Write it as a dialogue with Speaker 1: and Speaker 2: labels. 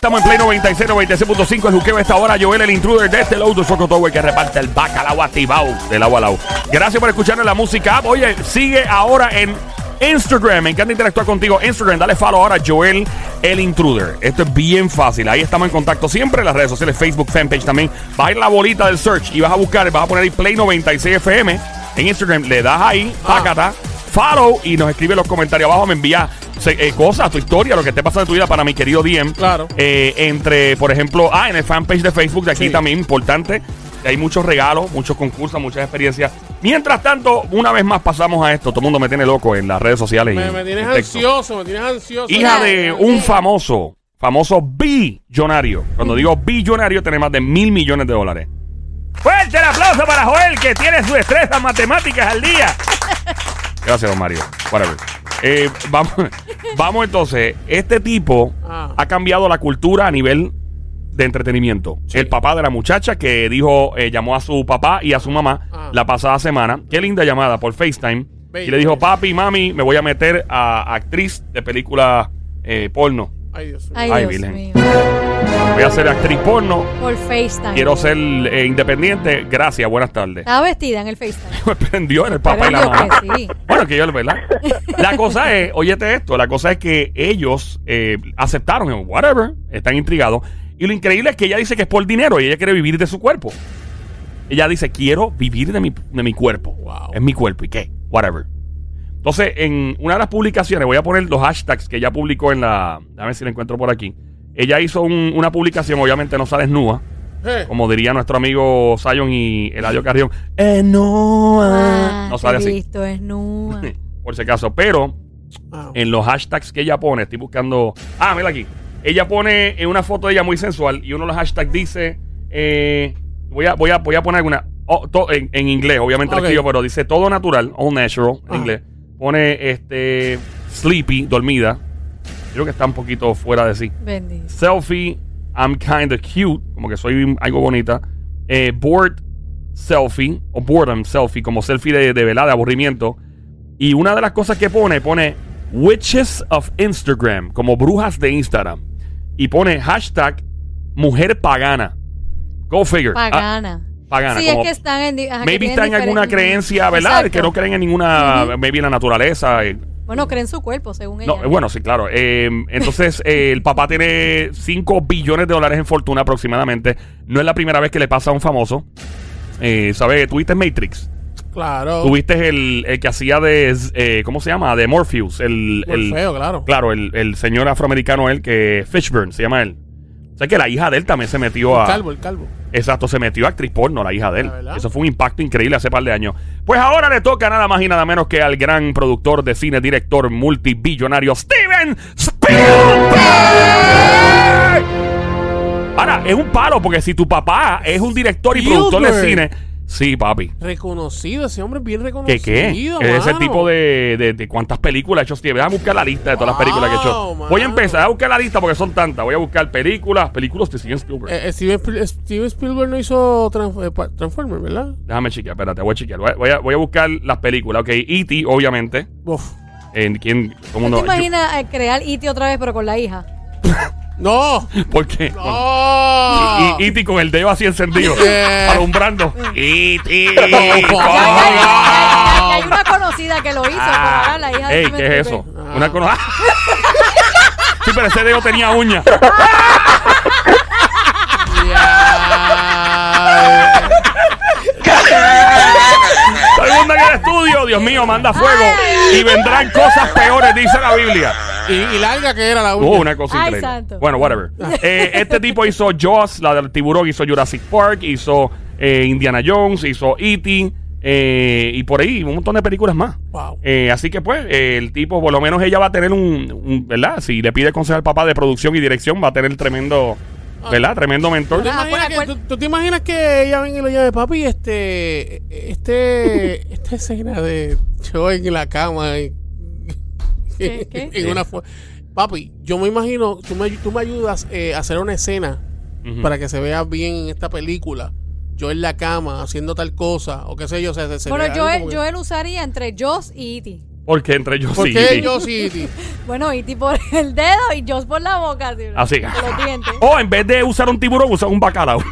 Speaker 1: Estamos en Play 96, 96.5 el juqueo esta hora. Joel, el intruder de este Lotus Choco Tower que reparte el bacalao activado del agua al agua. Gracias por escucharnos la música. Oye, sigue ahora en Instagram. Me encanta interactuar contigo. Instagram, dale follow ahora a Joel, el intruder. Esto es bien fácil. Ahí estamos en contacto siempre en las redes sociales, Facebook, fanpage también. Vas a ir a la bolita del search y vas a buscar, vas a poner ahí Play 96 FM en Instagram. Le das ahí, pácata, follow y nos escribe en los comentarios abajo. Me envía eh, cosas, tu historia, lo que te pasa en tu vida para mi querido DM.
Speaker 2: Claro.
Speaker 1: Eh, entre, por ejemplo, ah, en el fanpage de Facebook de aquí
Speaker 2: Sí.
Speaker 1: también, importante. Hay muchos regalos, muchos concursos, muchas experiencias. Mientras tanto, una vez más pasamos a esto. Todo el mundo me tiene loco en las redes sociales. y
Speaker 2: Me,
Speaker 1: en-
Speaker 2: me tienes ansioso, me tienes ansioso.
Speaker 1: Hija de un famoso, famoso billonario. Cuando digo billonario, tiene más de mil millones de dólares. Fuerte el aplauso para Joel, que tiene sus destrezas matemáticas al día. Gracias, don Mario. Whatever. Eh, vamos, vamos entonces. Este tipo
Speaker 2: Ah.
Speaker 1: ha cambiado la cultura a nivel de entretenimiento. El papá de la muchacha que dijo, eh, llamó a su papá y a su mamá
Speaker 2: Ah.
Speaker 1: la pasada semana. Qué linda llamada por FaceTime. Y le dijo, papi, mami, me voy a meter a actriz de película eh, porno.
Speaker 2: Ay, Dios mío.
Speaker 3: Ay, Dios mío.
Speaker 1: Voy a ser actriz porno.
Speaker 3: Por FaceTime.
Speaker 1: Quiero ser eh, independiente. Gracias, buenas tardes.
Speaker 3: Estaba vestida en el FaceTime.
Speaker 1: Me prendió en el papá y la mamá.
Speaker 3: que sí.
Speaker 1: Bueno, que yo, ¿verdad? La cosa es, óyete esto, la cosa es que ellos eh, aceptaron, whatever, están intrigados. Y lo increíble es que ella dice que es por dinero y ella quiere vivir de su cuerpo. Ella dice, quiero vivir de mi, de mi cuerpo.
Speaker 2: Wow.
Speaker 1: Es mi cuerpo. ¿Y qué? Whatever. Entonces, en una de las publicaciones, voy a poner los hashtags que ella publicó en la... A ver si la encuentro por aquí. Ella hizo un- una publicación, obviamente no sale desnuda,
Speaker 2: Eh,
Speaker 1: como diría nuestro amigo Zion y Eladio Carrión. Eh, no,
Speaker 3: Ah,
Speaker 1: no sale así.
Speaker 3: visto desnuda.
Speaker 1: Por si acaso. Pero
Speaker 2: ah,
Speaker 1: en los hashtags que ella pone, estoy buscando. Ah, mira aquí. Ella pone en una foto de ella muy sensual y uno de los hashtags dice. eh, voy, a, voy, a, voy a poner alguna. oh, to- en, en inglés, obviamente lo
Speaker 2: Ok.
Speaker 1: escribo, pero dice todo natural, all natural en
Speaker 2: Ajá.
Speaker 1: inglés. Pone este. Sleepy, dormida. Creo que está un poquito fuera de sí.
Speaker 3: Bendito.
Speaker 1: Selfie, I'm kinda cute, como que soy algo bonita. Eh, bored selfie, o boredom selfie, como selfie de, de velada, de aburrimiento. Y una de las cosas que pone, pone Witches of Instagram, como brujas de Instagram. Y pone hashtag mujer pagana. Go figure. Ah,
Speaker 3: Pagana.
Speaker 1: pagana.
Speaker 3: sí,
Speaker 1: como
Speaker 3: es que están en. ajá,
Speaker 1: maybe
Speaker 3: tienen
Speaker 1: está en alguna creencia, ¿verdad?
Speaker 3: Exacto.
Speaker 1: Que no creen en ninguna, maybe en la naturaleza.
Speaker 3: Bueno, creen su cuerpo, según
Speaker 1: no,
Speaker 3: ella.
Speaker 1: eh, bueno, sí, claro. Eh, entonces, eh, el papá tiene 5 billones de dólares en fortuna aproximadamente. No es la primera vez que le pasa a un famoso. Eh, ¿Sabes? ¿Tuviste Matrix?
Speaker 2: claro.
Speaker 1: Tuviste el, el que hacía de. eh, ¿Cómo se llama? De Morpheus. El, el-
Speaker 2: feo, claro.
Speaker 1: Claro, el, el señor afroamericano, él que. Fishburne se llama él. Sea que la hija de él también se metió
Speaker 2: El
Speaker 1: a.
Speaker 2: calvo, el calvo.
Speaker 1: Exacto, se metió a actriz porno, la hija de él. Eso fue un impacto increíble hace par de años. Pues ahora le toca nada más y nada menos que al gran productor de cine, director multibillonario Steven Spielberg. Ahora, es un palo porque si tu papá es un director y productor de cine. Sí, papi.
Speaker 2: Reconocido, ese hombre es bien
Speaker 1: ¿Qué
Speaker 2: reconocido.
Speaker 1: qué? Es ese tipo de, de, de cuántas películas ha hecho Steven. Déjame buscar la lista de todas las películas que ha hecho. Voy a empezar a buscar la lista porque son tantas. Voy a buscar películas, películas de Steven Spielberg.
Speaker 2: Eh, eh, Steven, Spiel- Steven Spielberg no hizo eh, Transformers, ¿verdad?
Speaker 1: Déjame chequear, espérate, voy a chequear. Voy a, voy a- buscar las películas. Ok, E.T., obviamente.
Speaker 2: Uf.
Speaker 1: En quién, cómo
Speaker 3: ¿Tú
Speaker 1: no.
Speaker 3: te imaginas eh, crear E.T. otra vez, pero con la hija?
Speaker 2: ¡No!
Speaker 1: ¿Por qué?
Speaker 2: ¡No!
Speaker 1: Y E.T. con el dedo así encendido,
Speaker 2: Eh.
Speaker 1: alumbrando.
Speaker 3: Ya hay una conocida que lo hizo, pero ahora la hija de
Speaker 1: Ey,
Speaker 3: Steven
Speaker 1: ¿qué es eso?
Speaker 2: Ah.
Speaker 1: Una cono- Sí, pero ese dedo tenía uña. Todo el mundo en el estudio, Dios mío, manda fuego. Y vendrán cosas peores, dice la Biblia.
Speaker 2: Y, y larga que era la
Speaker 1: Uh,
Speaker 2: uña.
Speaker 1: una cosa
Speaker 3: Ay,
Speaker 1: increíble.
Speaker 3: santo.
Speaker 1: Bueno, whatever. Eh, este tipo hizo Jaws, la del tiburón, hizo Jurassic Park, hizo eh, Indiana Jones, hizo E.T. eh, y por ahí un montón de películas más.
Speaker 2: Wow.
Speaker 1: Eh, así que pues, eh, el tipo, por lo menos ella va a tener un, un- ¿verdad? Si le pide consejo al papá de producción y dirección, va a tener tremendo, ¿verdad? Tremendo
Speaker 2: ¿Tú
Speaker 1: mentor.
Speaker 2: te,
Speaker 3: Ah,
Speaker 2: imaginas que, tú, tú te imaginas que ella venga y le llame papi este este esta escena de yo en la cama y-
Speaker 3: ¿Qué, qué?
Speaker 2: en una fo- papi yo me imagino tú me, tú me ayudas eh, a hacer una escena para que se vea bien en esta película yo en la cama haciendo tal cosa o qué sé yo o sea, se- se
Speaker 3: Bueno,
Speaker 2: algo como que-
Speaker 3: Joel usaría entre Joss y E.T.
Speaker 1: Porque entre yo
Speaker 2: ¿Por
Speaker 1: sí.
Speaker 2: qué yo sí?
Speaker 3: Bueno, y por el dedo y yo por la boca. ¿sí?
Speaker 1: Así.
Speaker 3: Por los dientes.
Speaker 1: O en vez de usar un tiburón, usa un bacalao.